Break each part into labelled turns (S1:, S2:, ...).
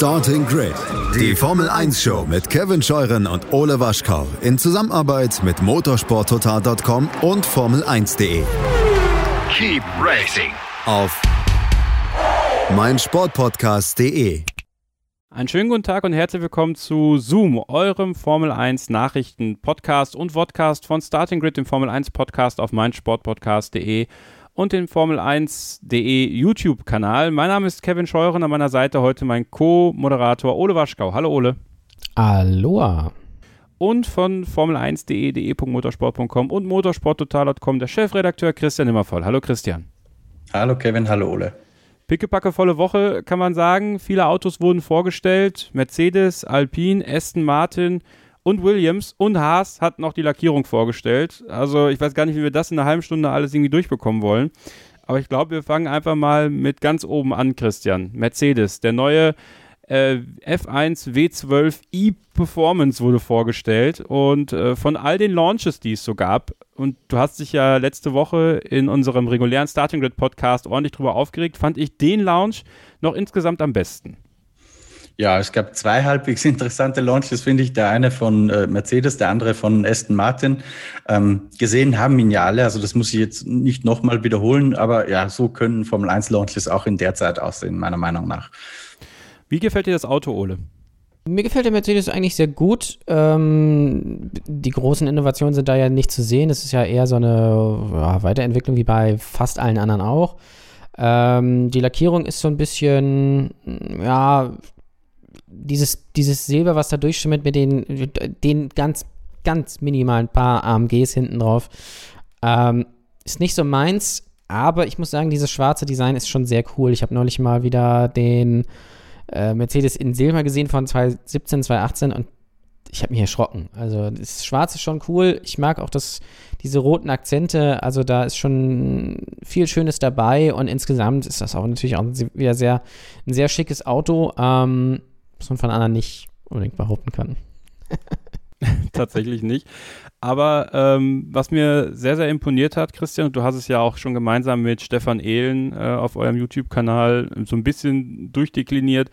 S1: Starting Grid, die Formel 1 Show mit Kevin Scheuren und Ole Waschkau in Zusammenarbeit mit motorsporttotal.com und Formel1.de.
S2: Keep racing
S1: Auf meinsportpodcast.de.
S3: Einen schönen guten Tag und herzlich willkommen zu Zoom, eurem Formel 1 Nachrichten Podcast und Vodcast von Starting Grid, dem Formel 1 Podcast auf meinsportpodcast.de und dem Formel1.de YouTube-Kanal. Mein Name ist Kevin Scheuren, an meiner Seite heute mein Co-Moderator Ole Waschkau. Hallo Ole.
S4: Aloha.
S3: Und von Formel1.de, de.motorsport.com und motorsporttotal.com der Chefredakteur Christian Immervoll. Hallo Christian.
S5: Hallo Kevin, hallo Ole.
S3: Pickepacke volle Woche kann man sagen. Viele Autos wurden vorgestellt. Mercedes, Alpine, Aston Martin und Williams und Haas hat noch die Lackierung vorgestellt. Also ich weiß gar nicht, wie wir das in einer halben Stunde alles irgendwie durchbekommen wollen. Aber ich glaube, wir fangen einfach mal mit ganz oben an, Christian. Mercedes, der neue äh, F1 W12 e-Performance wurde vorgestellt und äh, von all den Launches, die es so gab, und du hast dich ja letzte Woche in unserem regulären Starting Grid Podcast ordentlich drüber aufgeregt, fand ich den Launch noch insgesamt am besten.
S5: Ja, es gab zwei halbwegs interessante Launches, finde ich. Der eine von äh, Mercedes, der andere von Aston Martin. Ähm, gesehen haben ihn ja alle, also das muss ich jetzt nicht nochmal wiederholen, aber ja, so können Formel 1 Launches auch in der Zeit aussehen, meiner Meinung nach.
S3: Wie gefällt dir das Auto, Ole?
S4: Mir gefällt der Mercedes eigentlich sehr gut. Ähm, die großen Innovationen sind da ja nicht zu sehen. Es ist ja eher so eine ja, Weiterentwicklung wie bei fast allen anderen auch. Ähm, die Lackierung ist so ein bisschen, ja, dieses, dieses Silber, was da durchschimmert mit den, den ganz, ganz minimalen paar AMGs hinten drauf, ähm, ist nicht so meins, aber ich muss sagen, dieses schwarze Design ist schon sehr cool. Ich habe neulich mal wieder den äh, Mercedes in Silber gesehen von 2017, 2018 und ich habe mich erschrocken. Also das Schwarze ist schon cool. Ich mag auch das, diese roten Akzente. Also da ist schon viel Schönes dabei und insgesamt ist das auch natürlich auch wieder sehr, ein sehr schickes Auto. Ähm, was man von anderen nicht unbedingt behaupten kann.
S3: Tatsächlich nicht. Aber ähm, was mir sehr, sehr imponiert hat, Christian, du hast es ja auch schon gemeinsam mit Stefan Ehlen äh, auf eurem YouTube-Kanal so ein bisschen durchdekliniert,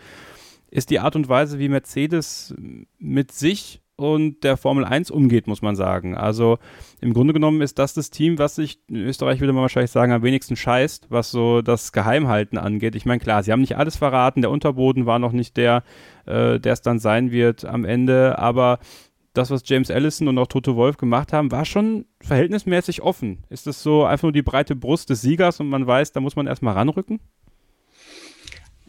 S3: ist die Art und Weise, wie Mercedes mit sich und der Formel 1 umgeht, muss man sagen. Also im Grunde genommen ist das das Team, was sich in Österreich, würde man wahrscheinlich sagen, am wenigsten scheißt, was so das Geheimhalten angeht. Ich meine, klar, sie haben nicht alles verraten, der Unterboden war noch nicht der, äh, der es dann sein wird am Ende, aber das, was James Allison und auch Toto Wolf gemacht haben, war schon verhältnismäßig offen. Ist das so einfach nur die breite Brust des Siegers und man weiß, da muss man erstmal ranrücken?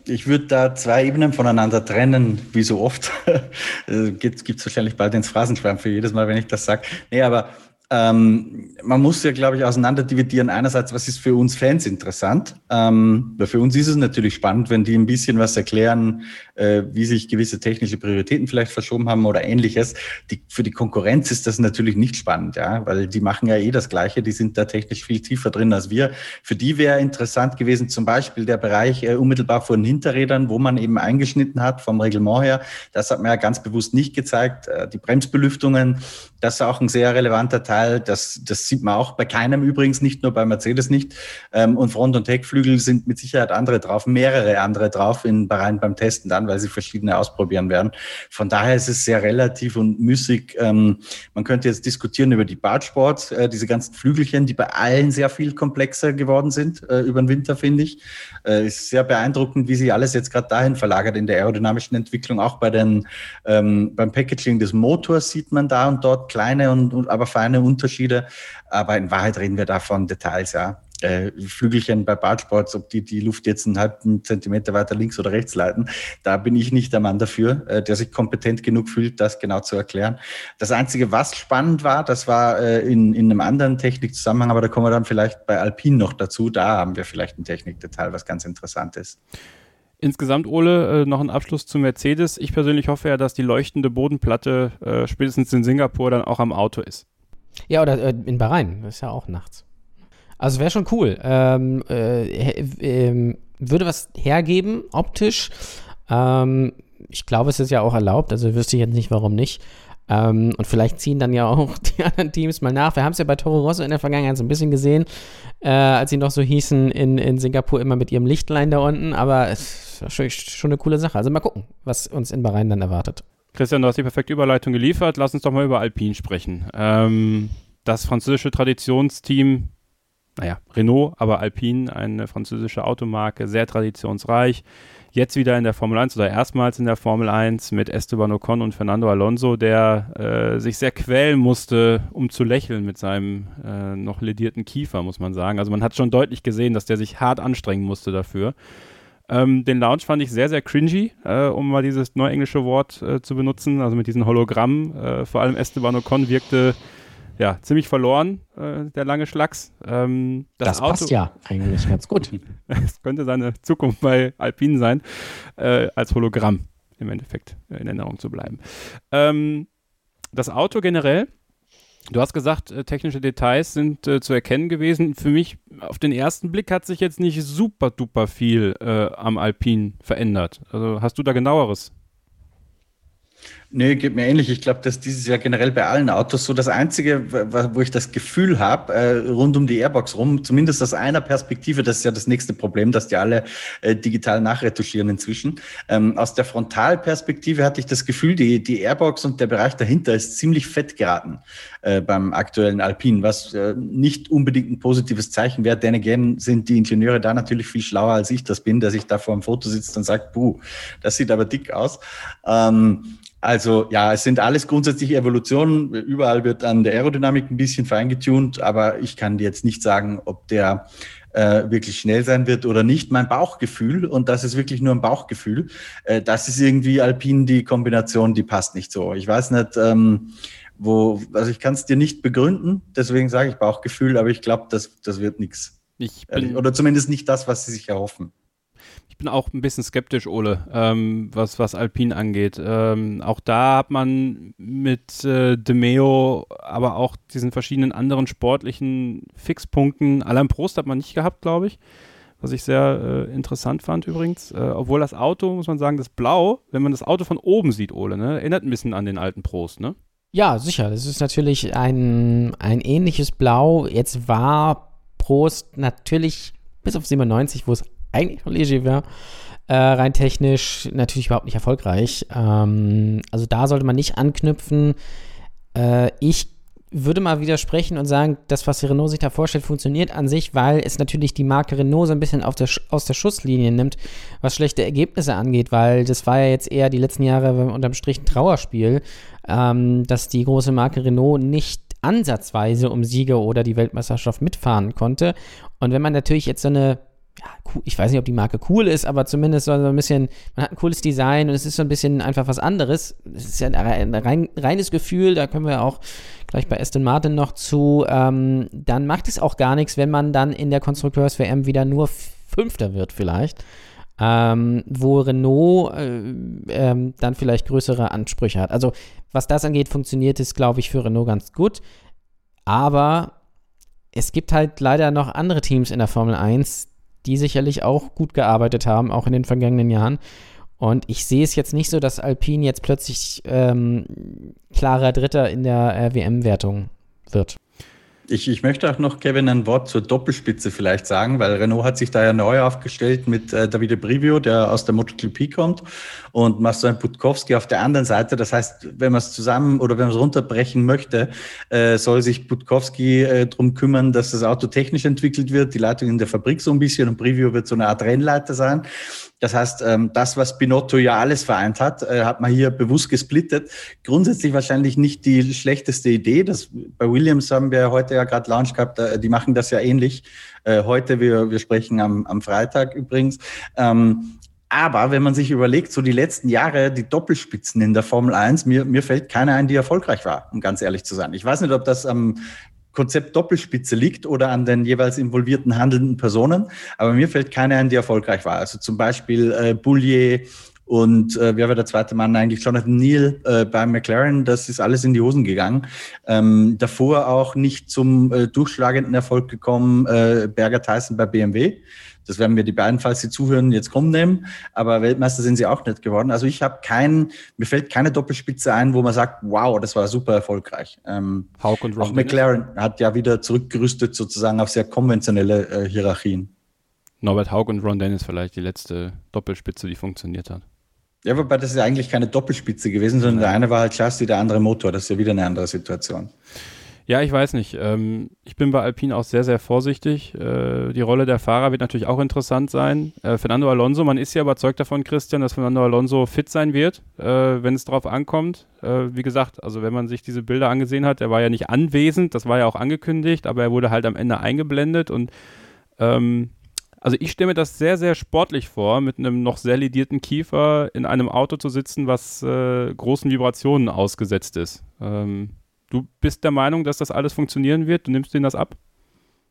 S5: Ich würde da zwei Ebenen voneinander trennen, wie so oft. Gibt es wahrscheinlich bald ins Phrasenschwein für jedes Mal, wenn ich das sage. Nee, aber ähm, man muss ja, glaube ich, auseinander dividieren. Einerseits, was ist für uns Fans interessant? Ähm, für uns ist es natürlich spannend, wenn die ein bisschen was erklären, äh, wie sich gewisse technische Prioritäten vielleicht verschoben haben oder ähnliches. Die, für die Konkurrenz ist das natürlich nicht spannend, ja, weil die machen ja eh das Gleiche. Die sind da technisch viel tiefer drin als wir. Für die wäre interessant gewesen, zum Beispiel der Bereich äh, unmittelbar vor den Hinterrädern, wo man eben eingeschnitten hat vom Reglement her. Das hat man ja ganz bewusst nicht gezeigt. Äh, die Bremsbelüftungen, das ist auch ein sehr relevanter Teil. Das, das sieht man auch bei keinem übrigens, nicht nur bei Mercedes nicht. Ähm, und Front- und Heckflügel sind mit Sicherheit andere drauf, mehrere andere drauf in Bahrain beim Testen dann, weil sie verschiedene ausprobieren werden. Von daher ist es sehr relativ und müßig. Ähm, man könnte jetzt diskutieren über die Bartsports, äh, diese ganzen Flügelchen, die bei allen sehr viel komplexer geworden sind äh, über den Winter, finde ich. Äh, ist sehr beeindruckend, wie sich alles jetzt gerade dahin verlagert in der aerodynamischen Entwicklung. Auch bei den, ähm, beim Packaging des Motors sieht man da und dort kleine und, und aber feine Unterschiede. Aber in Wahrheit reden wir da von Details, ja. Äh, Flügelchen bei Bartsports, ob die die Luft jetzt einen halben Zentimeter weiter links oder rechts leiten, da bin ich nicht der Mann dafür, äh, der sich kompetent genug fühlt, das genau zu erklären. Das Einzige, was spannend war, das war äh, in, in einem anderen Technikzusammenhang, aber da kommen wir dann vielleicht bei Alpine noch dazu. Da haben wir vielleicht ein Technikdetail, was ganz interessant ist.
S3: Insgesamt, Ole, äh, noch ein Abschluss zu Mercedes. Ich persönlich hoffe ja, dass die leuchtende Bodenplatte äh, spätestens in Singapur dann auch am Auto ist.
S4: Ja, oder äh, in Bahrain, das ist ja auch nachts. Also wäre schon cool. Ähm, äh, äh, würde was hergeben, optisch. Ähm, ich glaube, es ist ja auch erlaubt, also wüsste ich jetzt nicht, warum nicht. Ähm, und vielleicht ziehen dann ja auch die anderen Teams mal nach. Wir haben es ja bei Toro Rosso in der Vergangenheit so ein bisschen gesehen, äh, als sie noch so hießen in, in Singapur immer mit ihrem Lichtlein da unten. Aber es ist schon, schon eine coole Sache. Also mal gucken, was uns in Bahrain dann erwartet.
S3: Christian, du hast die perfekte Überleitung geliefert. Lass uns doch mal über Alpine sprechen. Ähm, das französische Traditionsteam, naja, Renault, aber Alpine, eine französische Automarke, sehr traditionsreich jetzt wieder in der Formel 1 oder erstmals in der Formel 1 mit Esteban Ocon und Fernando Alonso, der äh, sich sehr quälen musste, um zu lächeln mit seinem äh, noch ledierten Kiefer, muss man sagen. Also man hat schon deutlich gesehen, dass der sich hart anstrengen musste dafür. Ähm, den Lounge fand ich sehr, sehr cringy, äh, um mal dieses neuenglische Wort äh, zu benutzen, also mit diesen Hologrammen. Äh, vor allem Esteban Ocon wirkte ja, ziemlich verloren, äh, der lange Schlacks.
S4: Ähm, das, das Auto, passt ja eigentlich ganz gut.
S3: Es könnte seine Zukunft bei Alpine sein, äh, als Hologramm im Endeffekt in Erinnerung zu bleiben. Ähm, das Auto generell, du hast gesagt, äh, technische Details sind äh, zu erkennen gewesen. Für mich auf den ersten Blick hat sich jetzt nicht super duper viel äh, am Alpine verändert. Also hast du da genaueres?
S5: Nee, geht mir ähnlich. Ich glaube, dass dieses Jahr generell bei allen Autos so das Einzige, wo ich das Gefühl habe, äh, rund um die Airbox rum, zumindest aus einer Perspektive, das ist ja das nächste Problem, dass die alle äh, digital nachretuschieren inzwischen. Ähm, aus der Frontalperspektive hatte ich das Gefühl, die, die Airbox und der Bereich dahinter ist ziemlich fett geraten äh, beim aktuellen Alpine, was äh, nicht unbedingt ein positives Zeichen wäre. Denn again sind die Ingenieure da natürlich viel schlauer als ich das bin, der sich da vor dem Foto sitzt und sagt, buh, das sieht aber dick aus. Ähm, also ja, es sind alles grundsätzlich Evolutionen. Überall wird an der Aerodynamik ein bisschen feingetunt, aber ich kann dir jetzt nicht sagen, ob der äh, wirklich schnell sein wird oder nicht. Mein Bauchgefühl, und das ist wirklich nur ein Bauchgefühl, äh, das ist irgendwie Alpine die Kombination, die passt nicht so. Ich weiß nicht, ähm, wo, also ich kann es dir nicht begründen, deswegen sage ich Bauchgefühl, aber ich glaube, das, das wird nichts. Oder zumindest nicht das, was sie sich erhoffen
S3: ich bin auch ein bisschen skeptisch, Ole, ähm, was, was Alpine angeht. Ähm, auch da hat man mit äh, DeMeo, aber auch diesen verschiedenen anderen sportlichen Fixpunkten, allein Prost hat man nicht gehabt, glaube ich. Was ich sehr äh, interessant fand übrigens. Äh, obwohl das Auto, muss man sagen, das Blau, wenn man das Auto von oben sieht, Ole, ne, erinnert ein bisschen an den alten Prost, ne?
S4: Ja, sicher. Das ist natürlich ein, ein ähnliches Blau. Jetzt war Prost natürlich bis auf 97, wo es eigentlich noch leger wäre. Äh, rein technisch natürlich überhaupt nicht erfolgreich. Ähm, also da sollte man nicht anknüpfen. Äh, ich würde mal widersprechen und sagen, das, was Renault sich da vorstellt, funktioniert an sich, weil es natürlich die Marke Renault so ein bisschen der aus der Schusslinie nimmt, was schlechte Ergebnisse angeht, weil das war ja jetzt eher die letzten Jahre unterm Strich ein Trauerspiel, ähm, dass die große Marke Renault nicht ansatzweise um Siege oder die Weltmeisterschaft mitfahren konnte. Und wenn man natürlich jetzt so eine ja, ich weiß nicht, ob die Marke cool ist, aber zumindest so ein bisschen, man hat ein cooles Design und es ist so ein bisschen einfach was anderes. Es ist ja ein rein, reines Gefühl, da können wir auch gleich bei Aston Martin noch zu. Ähm, dann macht es auch gar nichts, wenn man dann in der Konstrukteurs-WM wieder nur Fünfter wird, vielleicht. Ähm, wo Renault äh, ähm, dann vielleicht größere Ansprüche hat. Also, was das angeht, funktioniert es, glaube ich, für Renault ganz gut. Aber es gibt halt leider noch andere Teams in der Formel 1, die sicherlich auch gut gearbeitet haben, auch in den vergangenen Jahren. Und ich sehe es jetzt nicht so, dass Alpine jetzt plötzlich ähm, klarer Dritter in der äh, WM-Wertung wird.
S5: Ich, ich möchte auch noch, Kevin, ein Wort zur Doppelspitze vielleicht sagen, weil Renault hat sich da ja neu aufgestellt mit äh, Davide Brivio, der aus der MotoGP kommt, und Marcel Putkowski auf der anderen Seite. Das heißt, wenn man es zusammen oder wenn man es runterbrechen möchte, äh, soll sich Putkowski äh, darum kümmern, dass das Auto technisch entwickelt wird, die Leitung in der Fabrik so ein bisschen und Brivio wird so eine Art Rennleiter sein. Das heißt, ähm, das, was Binotto ja alles vereint hat, äh, hat man hier bewusst gesplittet. Grundsätzlich wahrscheinlich nicht die schlechteste Idee. Das, bei Williams haben wir heute ja gerade Launch gehabt, äh, die machen das ja ähnlich. Äh, heute, wir, wir sprechen am, am Freitag übrigens. Ähm, aber wenn man sich überlegt, so die letzten Jahre, die Doppelspitzen in der Formel 1, mir, mir fällt keine ein, die erfolgreich war, um ganz ehrlich zu sein. Ich weiß nicht, ob das am Konzept Doppelspitze liegt oder an den jeweils involvierten handelnden Personen. Aber mir fällt keine ein, die erfolgreich war. Also zum Beispiel äh, Boulier und äh, wer war der zweite Mann eigentlich? Jonathan Neal äh, bei McLaren, das ist alles in die Hosen gegangen. Ähm, davor auch nicht zum äh, durchschlagenden Erfolg gekommen, äh, Berger Tyson bei BMW. Das werden wir die beiden, falls sie zuhören, jetzt kommen nehmen. Aber Weltmeister sind sie auch nicht geworden. Also ich habe keinen, mir fällt keine Doppelspitze ein, wo man sagt, wow, das war super erfolgreich. Ähm, Hauk und Ron auch McLaren hat ja wieder zurückgerüstet sozusagen auf sehr konventionelle äh, Hierarchien.
S3: Norbert Haug und Ron Dennis vielleicht die letzte Doppelspitze, die funktioniert hat.
S5: Ja, wobei das ist ja eigentlich keine Doppelspitze gewesen, sondern der eine war halt Chassis, der andere Motor. Das ist ja wieder eine andere Situation.
S3: Ja, ich weiß nicht. Ähm, ich bin bei Alpine auch sehr, sehr vorsichtig. Äh, die Rolle der Fahrer wird natürlich auch interessant sein. Äh, Fernando Alonso, man ist ja überzeugt davon, Christian, dass Fernando Alonso fit sein wird, äh, wenn es drauf ankommt. Äh, wie gesagt, also wenn man sich diese Bilder angesehen hat, er war ja nicht anwesend, das war ja auch angekündigt, aber er wurde halt am Ende eingeblendet und ähm, also ich stelle mir das sehr, sehr sportlich vor, mit einem noch sehr lidierten Kiefer in einem Auto zu sitzen, was äh, großen Vibrationen ausgesetzt ist. Ähm, du bist der Meinung, dass das alles funktionieren wird? Du nimmst denen das ab?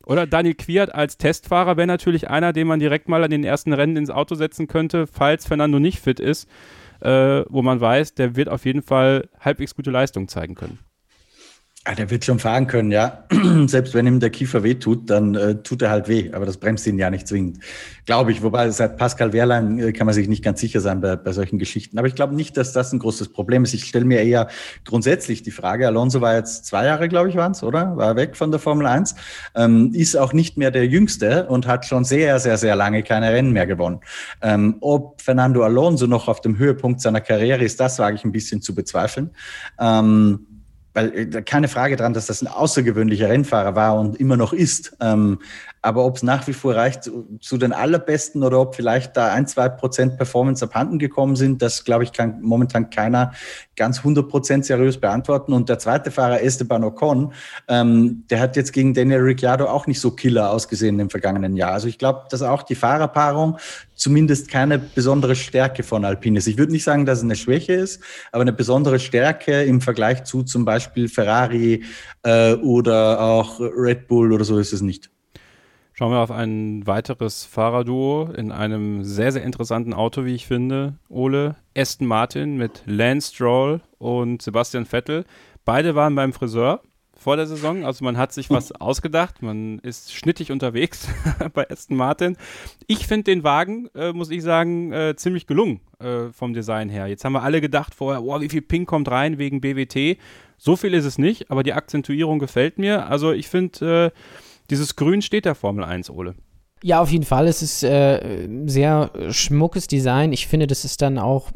S3: Oder Daniel Quiert als Testfahrer wäre natürlich einer, den man direkt mal an den ersten Rennen ins Auto setzen könnte, falls Fernando nicht fit ist, äh, wo man weiß, der wird auf jeden Fall halbwegs gute Leistung zeigen können.
S5: Ja, der wird schon fahren können, ja. Selbst wenn ihm der Kiefer weh tut, dann äh, tut er halt weh. Aber das bremst ihn ja nicht zwingend. Glaube ich. Wobei seit Pascal Wehrlein äh, kann man sich nicht ganz sicher sein bei, bei solchen Geschichten. Aber ich glaube nicht, dass das ein großes Problem ist. Ich stelle mir eher grundsätzlich die Frage, Alonso war jetzt zwei Jahre, glaube ich, waren es, oder? War weg von der Formel 1. Ähm, ist auch nicht mehr der Jüngste und hat schon sehr, sehr, sehr lange keine Rennen mehr gewonnen. Ähm, ob Fernando Alonso noch auf dem Höhepunkt seiner Karriere ist, das wage ich ein bisschen zu bezweifeln. Ähm, weil äh, keine Frage dran, dass das ein außergewöhnlicher Rennfahrer war und immer noch ist. Ähm, aber ob es nach wie vor reicht zu, zu, den allerbesten oder ob vielleicht da ein, zwei Prozent Performance abhanden gekommen sind, das glaube ich kann momentan keiner ganz 100 Prozent seriös beantworten. Und der zweite Fahrer, Esteban Ocon, ähm, der hat jetzt gegen Daniel Ricciardo auch nicht so killer ausgesehen im vergangenen Jahr. Also ich glaube, dass auch die Fahrerpaarung zumindest keine besondere Stärke von Alpine ist. Ich würde nicht sagen, dass es eine Schwäche ist, aber eine besondere Stärke im Vergleich zu zum Beispiel Ferrari äh, oder auch Red Bull oder so ist es nicht.
S3: Schauen wir auf ein weiteres Fahrerduo in einem sehr, sehr interessanten Auto, wie ich finde. Ole, Aston Martin mit Lance Stroll und Sebastian Vettel. Beide waren beim Friseur vor der Saison. Also man hat sich was ausgedacht. Man ist schnittig unterwegs bei Aston Martin. Ich finde den Wagen, äh, muss ich sagen, äh, ziemlich gelungen äh, vom Design her. Jetzt haben wir alle gedacht vorher, oh, wie viel Pink kommt rein wegen BWT. So viel ist es nicht, aber die Akzentuierung gefällt mir. Also ich finde äh, dieses Grün steht der Formel 1, Ole.
S4: Ja, auf jeden Fall. Es ist äh, sehr schmuckes Design. Ich finde, das ist dann auch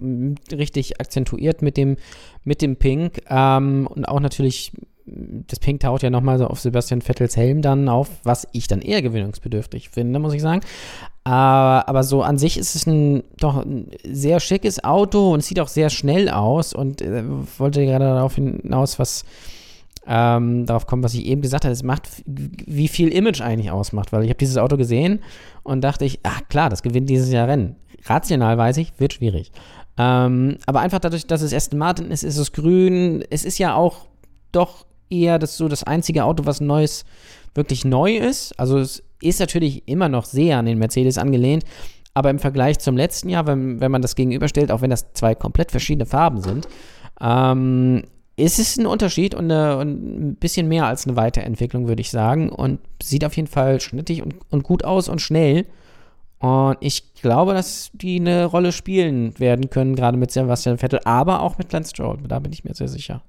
S4: richtig akzentuiert mit dem, mit dem Pink. Ähm, und auch natürlich, das Pink taucht ja nochmal so auf Sebastian Vettels Helm dann auf, was ich dann eher gewinnungsbedürftig finde, muss ich sagen. Aber, aber so an sich ist es ein doch ein sehr schickes Auto und sieht auch sehr schnell aus. Und äh, wollte gerade darauf hinaus, was ähm, darauf kommen, was ich eben gesagt habe, es macht, wie viel Image eigentlich ausmacht, weil ich habe dieses Auto gesehen und dachte ich, ach klar, das gewinnt dieses Jahr Rennen. Rational weiß ich, wird schwierig. Ähm, aber einfach dadurch, dass es Aston Martin ist, ist es grün. Es ist ja auch doch eher das so das einzige Auto, was Neues wirklich neu ist. Also es ist natürlich immer noch sehr an den Mercedes angelehnt, aber im Vergleich zum letzten Jahr, wenn, wenn man das gegenüberstellt, auch wenn das zwei komplett verschiedene Farben sind, ähm, ist es ein Unterschied und, eine, und, ein bisschen mehr als eine Weiterentwicklung, würde ich sagen. Und sieht auf jeden Fall schnittig und, und, gut aus und schnell. Und ich glaube, dass die eine Rolle spielen werden können, gerade mit Sebastian Vettel, aber auch mit Lance Stroll. Da bin ich mir sehr sicher.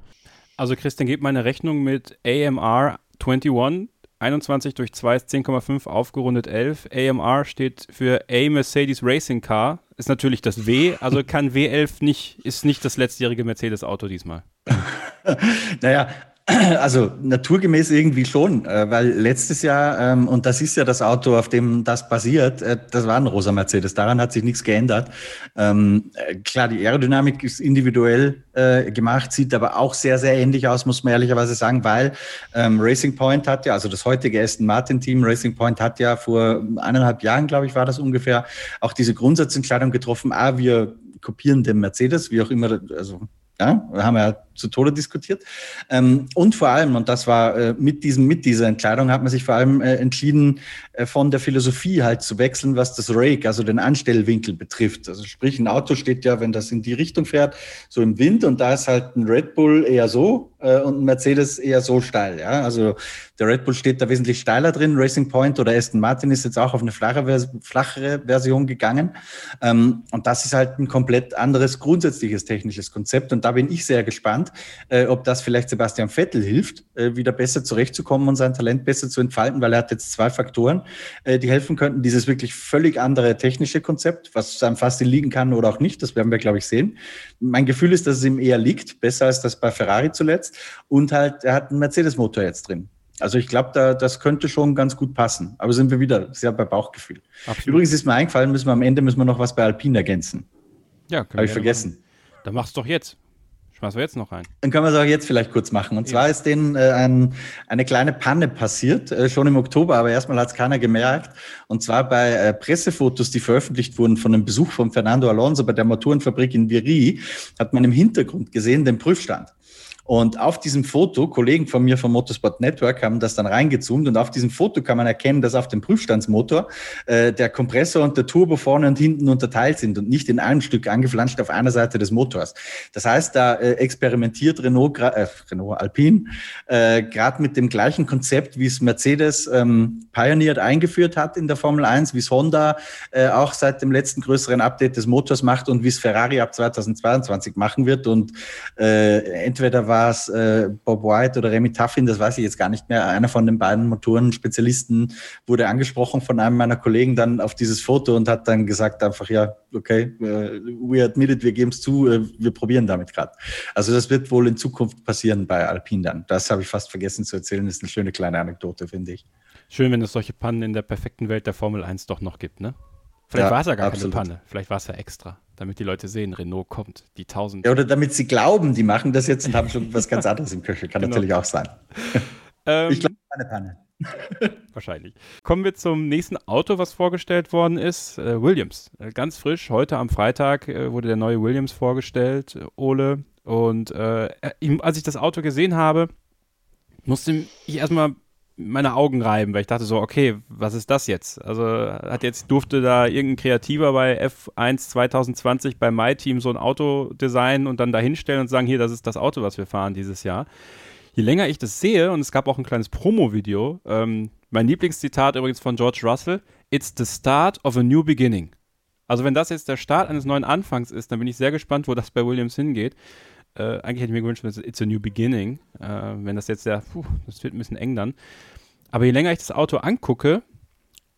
S3: Also Christian, gib meine Rechnung mit AMR 21. 21 durch 2 ist 10,5, aufgerundet 11. AMR steht für A Mercedes Racing Car. Ist natürlich das W, also kann W11 nicht, ist nicht das letztjährige Mercedes-Auto diesmal.
S5: naja, also naturgemäß irgendwie schon, äh, weil letztes Jahr, ähm, und das ist ja das Auto, auf dem das basiert, äh, das war ein rosa Mercedes, daran hat sich nichts geändert. Ähm, äh, klar, die Aerodynamik ist individuell gemacht, sieht aber auch sehr, sehr ähnlich aus, muss man ehrlicherweise sagen, weil ähm, Racing Point hat ja, also das heutige Aston Martin Team, Racing Point hat ja vor eineinhalb Jahren, glaube ich, war das ungefähr, auch diese Grundsatzentscheidung getroffen, ah, wir kopieren den Mercedes, wie auch immer, also ja, haben wir ja zu Tode diskutiert. Ähm, und vor allem, und das war äh, mit, diesem, mit dieser Entscheidung, hat man sich vor allem äh, entschieden, äh, von der Philosophie halt zu wechseln, was das Rake, also den Anstellwinkel betrifft. Also sprich, ein Auto steht ja, wenn das in die Richtung fährt, so im Wind und da ist halt ein Red Bull eher so äh, und Mercedes eher so steil. Ja? Also der Red Bull steht da wesentlich steiler drin. Racing Point oder Aston Martin ist jetzt auch auf eine flachere, flachere Version gegangen. Ähm, und das ist halt ein komplett anderes grundsätzliches technisches Konzept. Und da bin ich sehr gespannt, äh, ob das vielleicht Sebastian Vettel hilft, äh, wieder besser zurechtzukommen und sein Talent besser zu entfalten, weil er hat jetzt zwei Faktoren, äh, die helfen könnten. Dieses wirklich völlig andere technische Konzept, was einem fast liegen kann oder auch nicht, das werden wir, glaube ich, sehen. Mein Gefühl ist, dass es ihm eher liegt, besser als das bei Ferrari zuletzt. Und halt, er hat einen Mercedes-Motor jetzt drin. Also ich glaube, da, das könnte schon ganz gut passen. Aber sind wir wieder sehr bei Bauchgefühl. Absolut. Übrigens ist mir eingefallen, müssen wir am Ende müssen wir noch was bei Alpine ergänzen.
S3: Ja,
S5: habe ich vergessen. Machen.
S3: Dann mach's doch jetzt. Schmeißen wir jetzt noch rein.
S5: Dann können wir es auch jetzt vielleicht kurz machen. Und ja. zwar ist denen äh, ein, eine kleine Panne passiert, äh, schon im Oktober, aber erstmal hat es keiner gemerkt. Und zwar bei äh, Pressefotos, die veröffentlicht wurden von einem Besuch von Fernando Alonso bei der Motorenfabrik in Viri, hat man im Hintergrund gesehen den Prüfstand. Und auf diesem Foto, Kollegen von mir vom Motorsport Network haben das dann reingezoomt und auf diesem Foto kann man erkennen, dass auf dem Prüfstandsmotor äh, der Kompressor und der Turbo vorne und hinten unterteilt sind und nicht in einem Stück angeflanscht auf einer Seite des Motors. Das heißt, da äh, experimentiert Renault, äh, Renault Alpine äh, gerade mit dem gleichen Konzept, wie es Mercedes ähm, pioniert eingeführt hat in der Formel 1, wie es Honda äh, auch seit dem letzten größeren Update des Motors macht und wie es Ferrari ab 2022 machen wird. Und äh, entweder war es äh, Bob White oder Remy Taffin, das weiß ich jetzt gar nicht mehr. Einer von den beiden Motorenspezialisten wurde angesprochen von einem meiner Kollegen dann auf dieses Foto und hat dann gesagt einfach, ja, okay, uh, we admit it, wir geben es zu, uh, wir probieren damit gerade. Also das wird wohl in Zukunft passieren bei Alpine dann. Das habe ich fast vergessen zu erzählen. Das ist eine schöne kleine Anekdote, finde ich.
S3: Schön, wenn es solche Pannen in der perfekten Welt der Formel 1 doch noch gibt, ne? Vielleicht ja, war es ja gar absolut. keine Panne, vielleicht war es ja extra damit die Leute sehen, Renault kommt, die 1000.
S5: Ja, oder damit sie glauben, die machen das jetzt und haben schon was ganz anderes im Köchel. Kann genau. natürlich auch sein.
S3: Ähm, ich glaube, keine Panne. Wahrscheinlich. Kommen wir zum nächsten Auto, was vorgestellt worden ist. Äh, Williams. Äh, ganz frisch. Heute am Freitag äh, wurde der neue Williams vorgestellt, äh, Ole. Und äh, als ich das Auto gesehen habe, musste ich erstmal meine Augen reiben, weil ich dachte so, okay, was ist das jetzt? Also hat jetzt durfte da irgendein Kreativer bei F1 2020 bei MyTeam so ein Auto designen und dann da hinstellen und sagen, hier, das ist das Auto, was wir fahren dieses Jahr. Je länger ich das sehe, und es gab auch ein kleines Promo-Video, ähm, mein Lieblingszitat übrigens von George Russell, It's the start of a new beginning. Also wenn das jetzt der Start eines neuen Anfangs ist, dann bin ich sehr gespannt, wo das bei Williams hingeht. Äh, eigentlich hätte ich mir gewünscht, It's a new beginning. Äh, wenn das jetzt ja, puh, das wird ein bisschen eng dann. Aber je länger ich das Auto angucke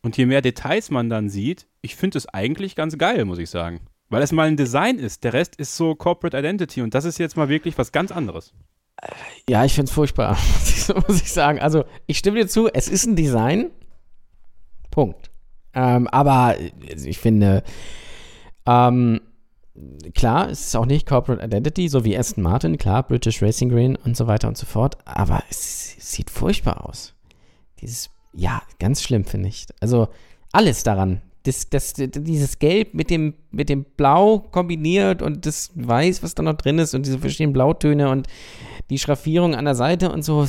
S3: und je mehr Details man dann sieht, ich finde es eigentlich ganz geil, muss ich sagen. Weil es mal ein Design ist. Der Rest ist so Corporate Identity und das ist jetzt mal wirklich was ganz anderes.
S4: Ja, ich finde es furchtbar, muss ich sagen. Also, ich stimme dir zu, es ist ein Design. Punkt. Ähm, aber ich finde, ähm, klar, es ist auch nicht Corporate Identity, so wie Aston Martin, klar, British Racing Green und so weiter und so fort, aber es sieht furchtbar aus. Dieses, ja, ganz schlimm, finde ich. Also alles daran. Das, das, dieses Gelb mit dem, mit dem Blau kombiniert und das Weiß, was da noch drin ist und diese verschiedenen Blautöne und die Schraffierung an der Seite und so,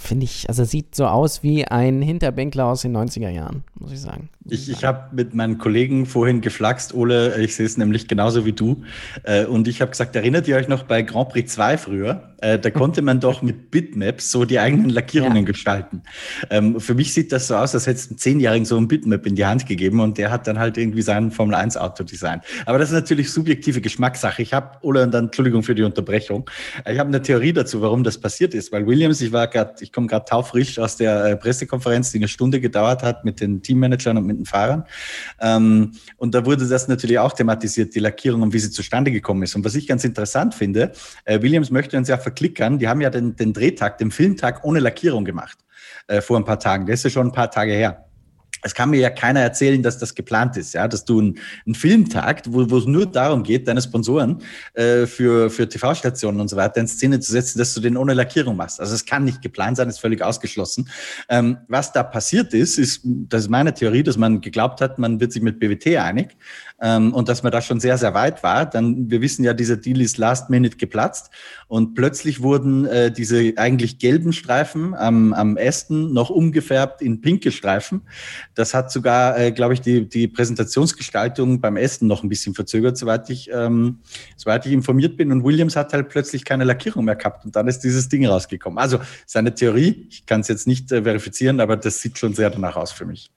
S4: finde ich, also sieht so aus wie ein Hinterbänkler aus den 90er Jahren, muss ich sagen.
S5: Ich, ich habe mit meinen Kollegen vorhin geflaxt, Ole, ich sehe es nämlich genauso wie du. Äh, und ich habe gesagt, erinnert ihr euch noch bei Grand Prix 2 früher? Äh, da konnte man doch mit Bitmaps so die eigenen Lackierungen ja. gestalten. Ähm, für mich sieht das so aus, als hätte es einen Zehnjährigen so ein Bitmap in die Hand gegeben und der hat dann halt irgendwie sein Formel 1 Auto designt. Aber das ist natürlich subjektive Geschmackssache. Ich habe, und dann Entschuldigung für die Unterbrechung. Ich habe eine Theorie dazu, warum das passiert ist, weil Williams, ich war gerade, ich komme gerade taufrisch aus der äh, Pressekonferenz, die eine Stunde gedauert hat mit den Teammanagern und mit den Fahrern. Ähm, und da wurde das natürlich auch thematisiert, die Lackierung und wie sie zustande gekommen ist. Und was ich ganz interessant finde, äh, Williams möchte uns ja verklickern, die haben ja den, den Drehtag, den Filmtag ohne Lackierung gemacht äh, vor ein paar Tagen. Das ist ja schon ein paar Tage her es kann mir ja keiner erzählen, dass das geplant ist, ja, dass du einen, einen Filmtag, wo, wo es nur darum geht, deine Sponsoren äh, für, für TV-Stationen und so weiter in Szene zu setzen, dass du den ohne Lackierung machst. Also es kann nicht geplant sein, ist völlig ausgeschlossen. Ähm, was da passiert ist, ist, das ist meine Theorie, dass man geglaubt hat, man wird sich mit BWT einig ähm, und dass man da schon sehr, sehr weit war. Dann, wir wissen ja, dieser Deal ist last minute geplatzt und plötzlich wurden äh, diese eigentlich gelben Streifen am, am Ästen noch umgefärbt in pinke Streifen das hat sogar, äh, glaube ich, die, die Präsentationsgestaltung beim Essen noch ein bisschen verzögert, soweit ich, ähm, soweit ich informiert bin. Und Williams hat halt plötzlich keine Lackierung mehr gehabt und dann ist dieses Ding rausgekommen. Also seine Theorie, ich kann es jetzt nicht äh, verifizieren, aber das sieht schon sehr danach aus für mich.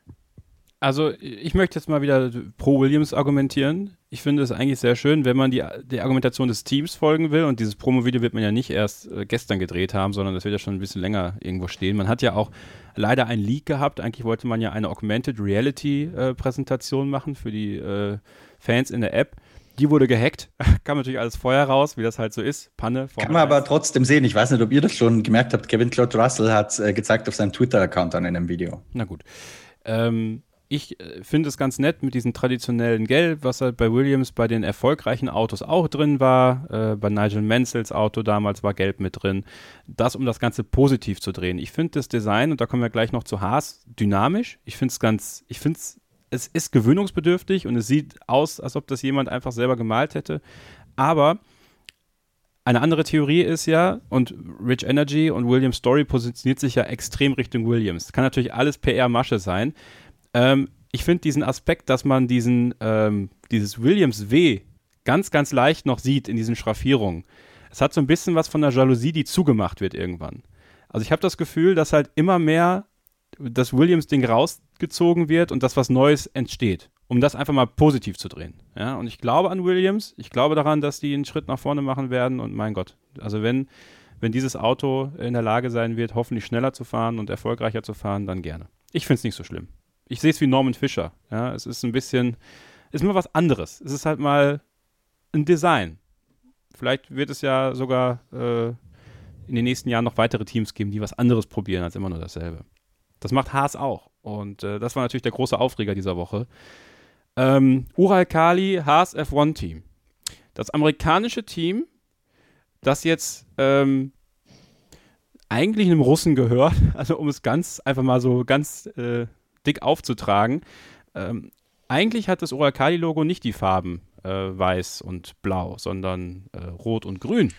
S3: Also ich möchte jetzt mal wieder pro Williams argumentieren. Ich finde es eigentlich sehr schön, wenn man die, die Argumentation des Teams folgen will. Und dieses Promo-Video wird man ja nicht erst äh, gestern gedreht haben, sondern das wird ja schon ein bisschen länger irgendwo stehen. Man hat ja auch leider ein Leak gehabt. Eigentlich wollte man ja eine Augmented Reality-Präsentation äh, machen für die äh, Fans in der App. Die wurde gehackt. Kam natürlich alles vorher raus, wie das halt so ist. Panne.
S5: Kann man aber trotzdem sehen. Ich weiß nicht, ob ihr das schon gemerkt habt. Kevin Claude Russell hat äh, gezeigt auf seinem Twitter-Account an einem Video.
S3: Na gut. Ähm, ich äh, finde es ganz nett mit diesem traditionellen Gelb, was halt bei Williams bei den erfolgreichen Autos auch drin war. Äh, bei Nigel Mansells Auto damals war Gelb mit drin. Das, um das Ganze positiv zu drehen. Ich finde das Design, und da kommen wir gleich noch zu Haas, dynamisch. Ich finde es ganz, ich finde es, es ist gewöhnungsbedürftig und es sieht aus, als ob das jemand einfach selber gemalt hätte. Aber eine andere Theorie ist ja, und Rich Energy und Williams Story positioniert sich ja extrem Richtung Williams. Kann natürlich alles PR-Masche sein. Ähm, ich finde diesen Aspekt, dass man diesen, ähm, dieses Williams W ganz, ganz leicht noch sieht in diesen Schraffierungen. Es hat so ein bisschen was von der Jalousie, die zugemacht wird irgendwann. Also ich habe das Gefühl, dass halt immer mehr das Williams-Ding rausgezogen wird und dass was Neues entsteht, um das einfach mal positiv zu drehen. Ja, und ich glaube an Williams, ich glaube daran, dass die einen Schritt nach vorne machen werden und mein Gott, also wenn, wenn dieses Auto in der Lage sein wird, hoffentlich schneller zu fahren und erfolgreicher zu fahren, dann gerne. Ich finde es nicht so schlimm ich sehe es wie Norman Fischer. Ja, es ist ein bisschen, ist mal was anderes. Es ist halt mal ein Design. Vielleicht wird es ja sogar äh, in den nächsten Jahren noch weitere Teams geben, die was anderes probieren als immer nur dasselbe. Das macht Haas auch. Und äh, das war natürlich der große Aufreger dieser Woche. Ähm, Ural Kali, Haas F1 Team. Das amerikanische Team, das jetzt ähm, eigentlich einem Russen gehört, also um es ganz einfach mal so ganz äh, dick aufzutragen. Ähm, eigentlich hat das Urakali-Logo nicht die Farben äh, weiß und blau, sondern äh, rot und grün.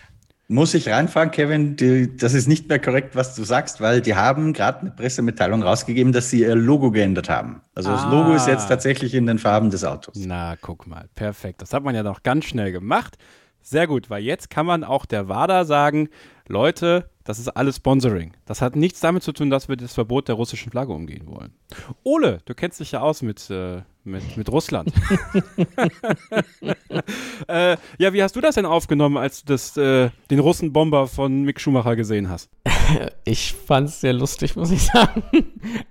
S5: Muss ich reinfragen, Kevin, die, das ist nicht mehr korrekt, was du sagst, weil die haben gerade eine Pressemitteilung rausgegeben, dass sie ihr Logo geändert haben. Also ah. das Logo ist jetzt tatsächlich in den Farben des Autos.
S3: Na, guck mal, perfekt. Das hat man ja noch ganz schnell gemacht. Sehr gut, weil jetzt kann man auch der WADA sagen, Leute, das ist alles Sponsoring. Das hat nichts damit zu tun, dass wir das Verbot der russischen Flagge umgehen wollen. Ole, du kennst dich ja aus mit, äh, mit, mit Russland. äh, ja, wie hast du das denn aufgenommen, als du das, äh, den Russenbomber von Mick Schumacher gesehen hast?
S4: Ich fand es sehr lustig, muss ich sagen.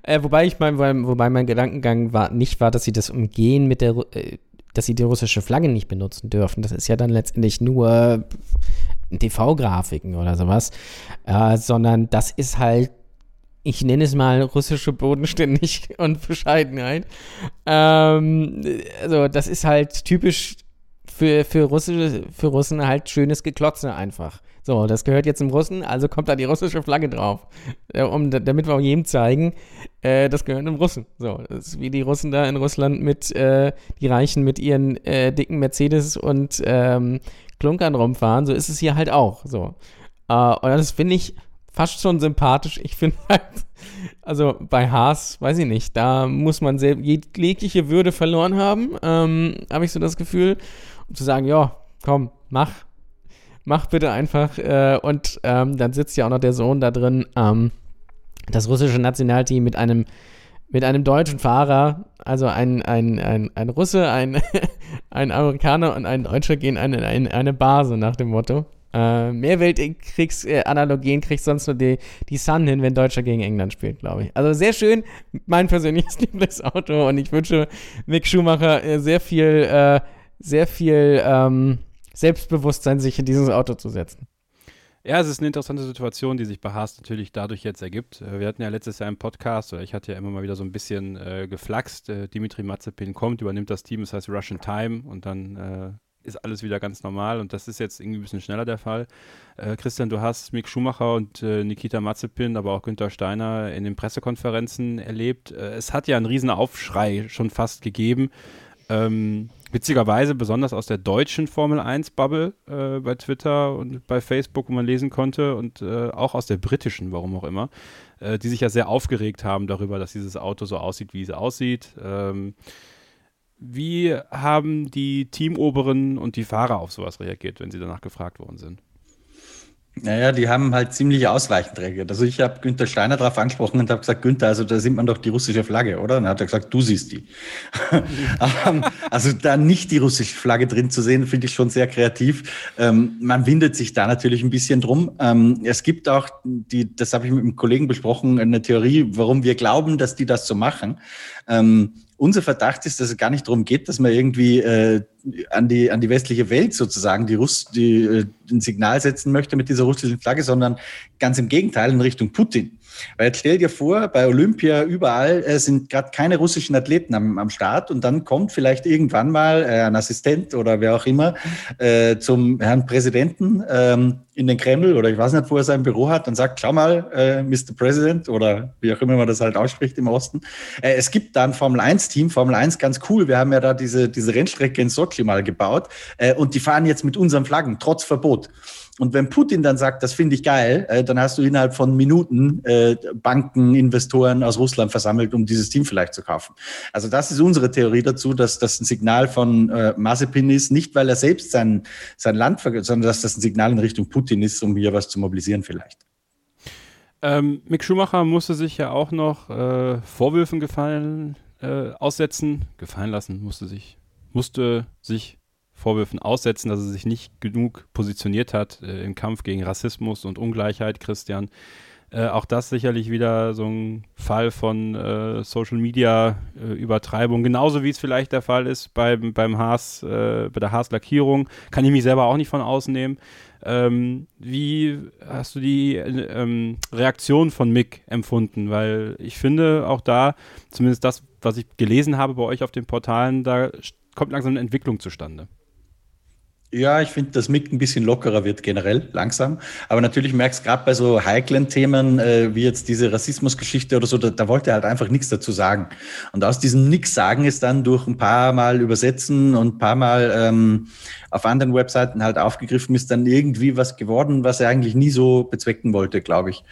S4: Äh, wobei ich mein, wobei mein Gedankengang war, nicht war, dass sie das umgehen mit der äh, dass sie die russische Flagge nicht benutzen dürfen. Das ist ja dann letztendlich nur TV-Grafiken oder sowas, äh, sondern das ist halt, ich nenne es mal russische Bodenständigkeit und Bescheidenheit. Ähm, also das ist halt typisch für, für, Russische, für Russen halt schönes Geklotze einfach. So, das gehört jetzt zum Russen, also kommt da die russische Flagge drauf. Um, damit wir auch jedem zeigen, äh, das gehört dem Russen. So, das ist wie die Russen da in Russland mit, äh, die Reichen mit ihren äh, dicken Mercedes und ähm, Klunkern rumfahren, so ist es hier halt auch. So. Äh, und das finde ich fast schon sympathisch. Ich finde halt, also bei Haas, weiß ich nicht, da muss man jegliche Würde verloren haben, ähm, habe ich so das Gefühl, um zu sagen, ja, komm, mach, mach bitte einfach. Äh, und ähm, dann sitzt ja auch noch der Sohn da drin, ähm, das russische Nationalteam mit einem mit einem deutschen Fahrer, also ein, ein, ein, ein Russe, ein, ein Amerikaner und ein Deutscher gehen in eine, eine, eine Bar, nach dem Motto. Äh, mehr Weltkriegsanalogien äh, kriegt sonst nur die, die Sun hin, wenn Deutscher gegen England spielt, glaube ich. Also sehr schön, mein persönliches Lieblingsauto und ich wünsche Mick Schumacher äh, sehr viel, äh, sehr viel ähm, Selbstbewusstsein, sich in dieses Auto zu setzen.
S3: Ja, es ist eine interessante Situation, die sich bei Haas natürlich dadurch jetzt ergibt. Äh, wir hatten ja letztes Jahr im Podcast, oder ich hatte ja immer mal wieder so ein bisschen äh, geflaxt. Äh, Dimitri Mazepin kommt, übernimmt das Team, das heißt Russian Time und dann äh, ist alles wieder ganz normal und das ist jetzt irgendwie ein bisschen schneller der Fall. Äh, Christian, du hast Mick Schumacher und äh, Nikita Mazepin, aber auch Günther Steiner in den Pressekonferenzen erlebt. es hat ja einen riesen Aufschrei schon fast gegeben. Ähm, witzigerweise besonders aus der deutschen Formel 1 Bubble äh, bei Twitter und bei Facebook, wo man lesen konnte und äh, auch aus der britischen, warum auch immer, äh, die sich ja sehr aufgeregt haben darüber, dass dieses Auto so aussieht, wie es aussieht. Ähm, wie haben die Teamoberen und die Fahrer auf sowas reagiert, wenn sie danach gefragt worden sind?
S5: Naja, die haben halt ziemlich ausreichend reagiert. Also ich habe Günther Steiner darauf angesprochen und habe gesagt, Günther, also da sieht man doch die russische Flagge, oder? Dann hat er gesagt, du siehst die. Ähm, also da nicht die russische Flagge drin zu sehen, finde ich schon sehr kreativ. Ähm, man windet sich da natürlich ein bisschen drum. Ähm, es gibt auch, die, das habe ich mit einem Kollegen besprochen, eine Theorie, warum wir glauben, dass die das so machen. Ähm, unser Verdacht ist, dass es gar nicht darum geht, dass man irgendwie äh, an, die, an die westliche Welt sozusagen die Russ, die, äh, ein Signal setzen möchte mit dieser russischen Flagge, sondern ganz im Gegenteil in Richtung Putin. Weil jetzt stell dir vor, bei Olympia überall äh, sind gerade keine russischen Athleten am, am Start und dann kommt vielleicht irgendwann mal äh, ein Assistent oder wer auch immer äh, zum Herrn Präsidenten ähm, in den Kreml oder ich weiß nicht, wo er sein Büro hat und sagt, schau mal, äh, Mr. President oder wie auch immer man das halt ausspricht im Osten. Äh, es gibt da ein Formel-1-Team, Formel 1 ganz cool. Wir haben ja da diese, diese Rennstrecke in Sochi mal gebaut äh, und die fahren jetzt mit unseren Flaggen, trotz Verbot. Und wenn Putin dann sagt, das finde ich geil, äh, dann hast du innerhalb von Minuten äh, Banken, Investoren aus Russland versammelt, um dieses Team vielleicht zu kaufen. Also das ist unsere Theorie dazu, dass das ein Signal von äh, Mazepin ist, nicht weil er selbst sein, sein Land vergibt, sondern dass das ein Signal in Richtung Putin ist, um hier was zu mobilisieren vielleicht.
S3: Ähm, Mick Schumacher musste sich ja auch noch äh, Vorwürfen gefallen, äh, aussetzen, gefallen lassen, musste sich, musste sich Vorwürfen aussetzen, dass er sich nicht genug positioniert hat äh, im Kampf gegen Rassismus und Ungleichheit, Christian. Äh, auch das sicherlich wieder so ein Fall von äh, Social Media äh, Übertreibung, genauso wie es vielleicht der Fall ist beim, beim Haas, äh, bei der Haas-Lackierung. Kann ich mich selber auch nicht von ausnehmen. Ähm, wie hast du die ähm, Reaktion von Mick empfunden? Weil ich finde, auch da, zumindest das, was ich gelesen habe bei euch auf den Portalen, da kommt langsam eine Entwicklung zustande.
S5: Ja, ich finde, dass Mick ein bisschen lockerer wird generell, langsam. Aber natürlich merkst du gerade bei so heiklen Themen, äh, wie jetzt diese Rassismusgeschichte oder so, da, da wollte er halt einfach nichts dazu sagen. Und aus diesem Nix sagen ist dann durch ein paar Mal übersetzen und ein paar Mal ähm, auf anderen Webseiten halt aufgegriffen, ist dann irgendwie was geworden, was er eigentlich nie so bezwecken wollte, glaube ich.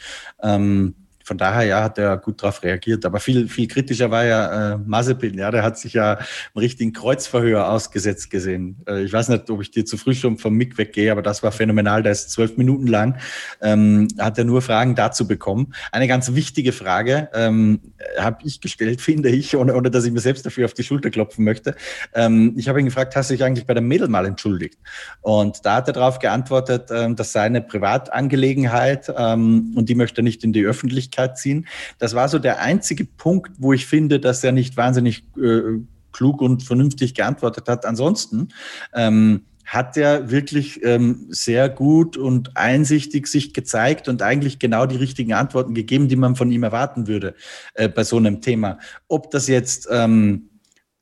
S5: Ähm, von daher ja, hat er gut darauf reagiert. Aber viel, viel kritischer war ja äh, Mazepin. Ja, der hat sich ja im richtigen Kreuzverhör ausgesetzt gesehen. Äh, ich weiß nicht, ob ich dir zu früh schon vom Mick weggehe, aber das war phänomenal. Der ist zwölf Minuten lang, ähm, hat er nur Fragen dazu bekommen. Eine ganz wichtige Frage ähm, habe ich gestellt, finde ich, ohne, ohne dass ich mir selbst dafür auf die Schulter klopfen möchte. Ähm, ich habe ihn gefragt, hast du dich eigentlich bei der Mädel mal entschuldigt? Und da hat er darauf geantwortet, ähm, das sei eine Privatangelegenheit ähm, und die möchte nicht in die Öffentlichkeit Öffentlichkeit ziehen. Das war so der einzige Punkt, wo ich finde, dass er nicht wahnsinnig äh, klug und vernünftig geantwortet hat. Ansonsten ähm, hat er wirklich ähm, sehr gut und einsichtig sich gezeigt und eigentlich genau die richtigen Antworten gegeben, die man von ihm erwarten würde äh, bei so einem Thema. Ob das jetzt ähm,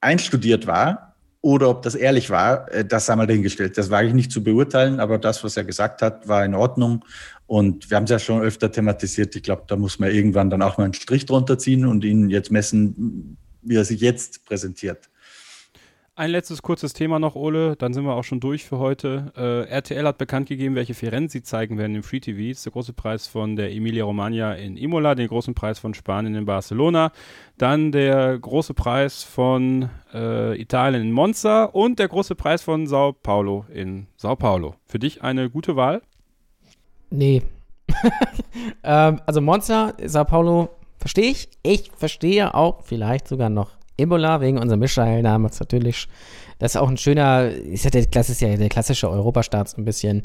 S5: einstudiert war oder ob das ehrlich war, äh, das haben wir dahingestellt. Das wage ich nicht zu beurteilen, aber das, was er gesagt hat, war in Ordnung und wir haben es ja schon öfter thematisiert. Ich glaube, da muss man irgendwann dann auch mal einen Strich drunter ziehen und ihn jetzt messen, wie er sich jetzt präsentiert.
S3: Ein letztes kurzes Thema noch, Ole, dann sind wir auch schon durch für heute. Äh, RTL hat bekannt gegeben, welche vier Rennen sie zeigen werden im Free TV. Das ist der große Preis von der Emilia Romagna in Imola, den großen Preis von Spanien in Barcelona, dann der große Preis von äh, Italien in Monza und der große Preis von Sao Paulo in Sao Paulo. Für dich eine gute Wahl?
S4: Nee. ähm, also Monza, Sao Paulo, verstehe ich. Ich verstehe auch vielleicht sogar noch Ebola wegen unserem Michael-Namens natürlich. Das ist auch ein schöner, ist ja der, das ja klassische Europastaat so ein bisschen.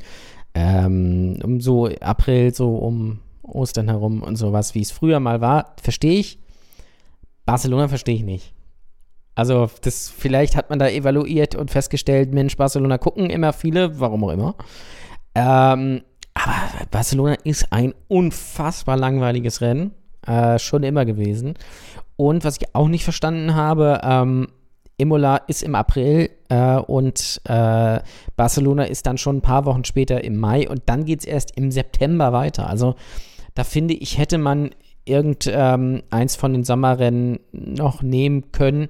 S4: Ähm, um so April, so um Ostern herum und sowas, wie es früher mal war, verstehe ich. Barcelona verstehe ich nicht. Also, das, vielleicht hat man da evaluiert und festgestellt, Mensch, Barcelona gucken immer viele, warum auch immer. Ähm, aber Barcelona ist ein unfassbar langweiliges Rennen. Äh, schon immer gewesen. Und was ich auch nicht verstanden habe, ähm, Imola ist im April äh, und äh, Barcelona ist dann schon ein paar Wochen später im Mai und dann geht es erst im September weiter. Also da finde ich, hätte man irgendeins ähm, von den Sommerrennen noch nehmen können.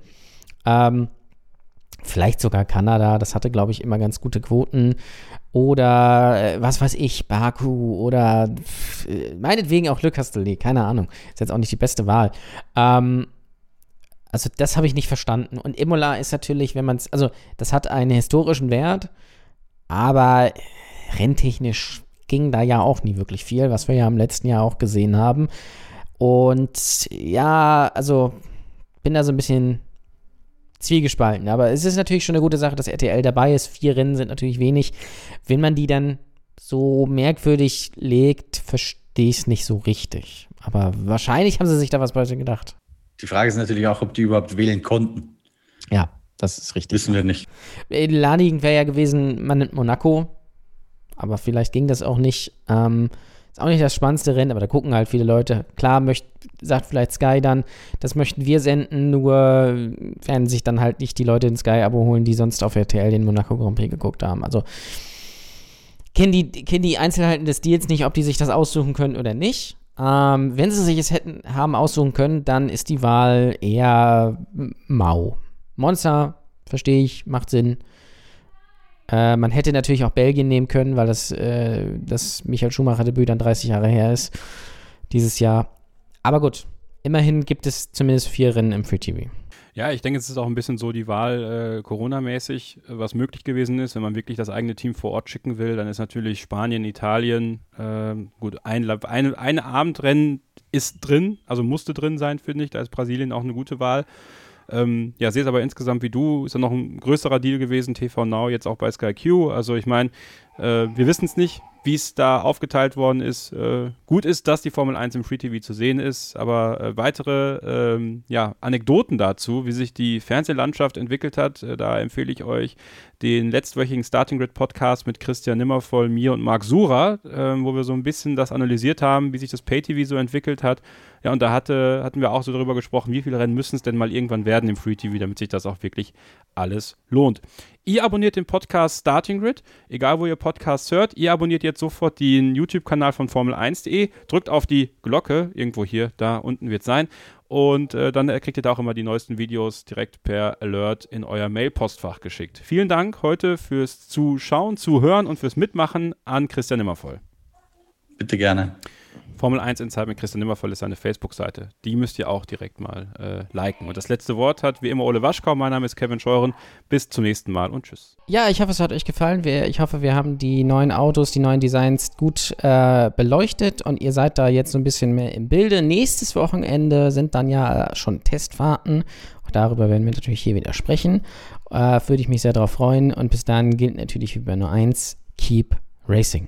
S4: Ähm, vielleicht sogar Kanada, das hatte, glaube ich, immer ganz gute Quoten. Oder äh, was weiß ich, Baku oder äh, meinetwegen auch Le Castellet, keine Ahnung. Ist jetzt auch nicht die beste Wahl. Ähm, also das habe ich nicht verstanden. Und Imola ist natürlich, wenn man es, also das hat einen historischen Wert, aber renntechnisch ging da ja auch nie wirklich viel, was wir ja im letzten Jahr auch gesehen haben. Und ja, also bin da so ein bisschen zwiegespalten. Aber es ist natürlich schon eine gute Sache, dass RTL dabei ist. Vier Rennen sind natürlich wenig. Wenn man die dann so merkwürdig legt, verstehe ich es nicht so richtig. Aber wahrscheinlich haben sie sich da was bei gedacht.
S5: Die Frage ist natürlich auch, ob die überhaupt wählen konnten.
S4: Ja, das ist richtig.
S5: Wissen wir nicht.
S4: Naheliegend wäre ja gewesen, man nimmt Monaco. Aber vielleicht ging das auch nicht. Ähm, ist auch nicht das spannendste Rennen, aber da gucken halt viele Leute. Klar, möcht, sagt vielleicht Sky dann, das möchten wir senden, nur werden sich dann halt nicht die Leute in Sky-Abo holen, die sonst auf RTL den Monaco Grand Prix geguckt haben. Also kennen die, kennen die Einzelheiten des Deals nicht, ob die sich das aussuchen können oder nicht. Ähm, wenn sie sich es hätten haben aussuchen können, dann ist die Wahl eher mau. Monster, verstehe ich, macht Sinn. Äh, man hätte natürlich auch Belgien nehmen können, weil das, äh, das Michael Schumacher-Debüt dann 30 Jahre her ist, dieses Jahr. Aber gut, immerhin gibt es zumindest vier Rennen im Free TV.
S3: Ja, ich denke, es ist auch ein bisschen so die Wahl äh, Corona-mäßig, was möglich gewesen ist. Wenn man wirklich das eigene Team vor Ort schicken will, dann ist natürlich Spanien, Italien, äh, gut, ein, eine, eine Abendrennen ist drin, also musste drin sein, finde ich. Da ist Brasilien auch eine gute Wahl. Ähm, ja, sehe es aber insgesamt wie du, ist ja noch ein größerer Deal gewesen, TV Now, jetzt auch bei Sky Q. Also ich meine, äh, wir wissen es nicht, wie es da aufgeteilt worden ist. Äh, gut ist, dass die Formel 1 im Free TV zu sehen ist, aber äh, weitere ähm, ja, Anekdoten dazu, wie sich die Fernsehlandschaft entwickelt hat, äh, da empfehle ich euch den letztwöchigen Starting Grid Podcast mit Christian Nimmervoll, mir und Marc Sura, ähm, wo wir so ein bisschen das analysiert haben, wie sich das Pay TV so entwickelt hat. Ja, und da hatte, hatten wir auch so darüber gesprochen, wie viele Rennen müssen es denn mal irgendwann werden im Free TV, damit sich das auch wirklich alles lohnt. Ihr abonniert den Podcast Starting Grid, egal wo ihr Podcasts hört. Ihr abonniert jetzt sofort den YouTube-Kanal von Formel1.de, drückt auf die Glocke, irgendwo hier, da unten wird es sein. Und äh, dann kriegt ihr da auch immer die neuesten Videos direkt per Alert in euer Mail-Postfach geschickt. Vielen Dank heute fürs Zuschauen, Zuhören und fürs Mitmachen an Christian Immervoll.
S5: Bitte gerne.
S3: Formel 1 in Zeit mit Christian Nimmervoll ist seine Facebook-Seite. Die müsst ihr auch direkt mal äh, liken. Und das letzte Wort hat wie immer Ole Waschkau. Mein Name ist Kevin Scheuren. Bis zum nächsten Mal und tschüss.
S4: Ja, ich hoffe, es hat euch gefallen. Ich hoffe, wir haben die neuen Autos, die neuen Designs gut äh, beleuchtet und ihr seid da jetzt so ein bisschen mehr im Bilde. Nächstes Wochenende sind dann ja schon Testfahrten. Auch darüber werden wir natürlich hier wieder sprechen. Äh, würde ich mich sehr darauf freuen. Und bis dann gilt natürlich wie bei nur eins: Keep Racing.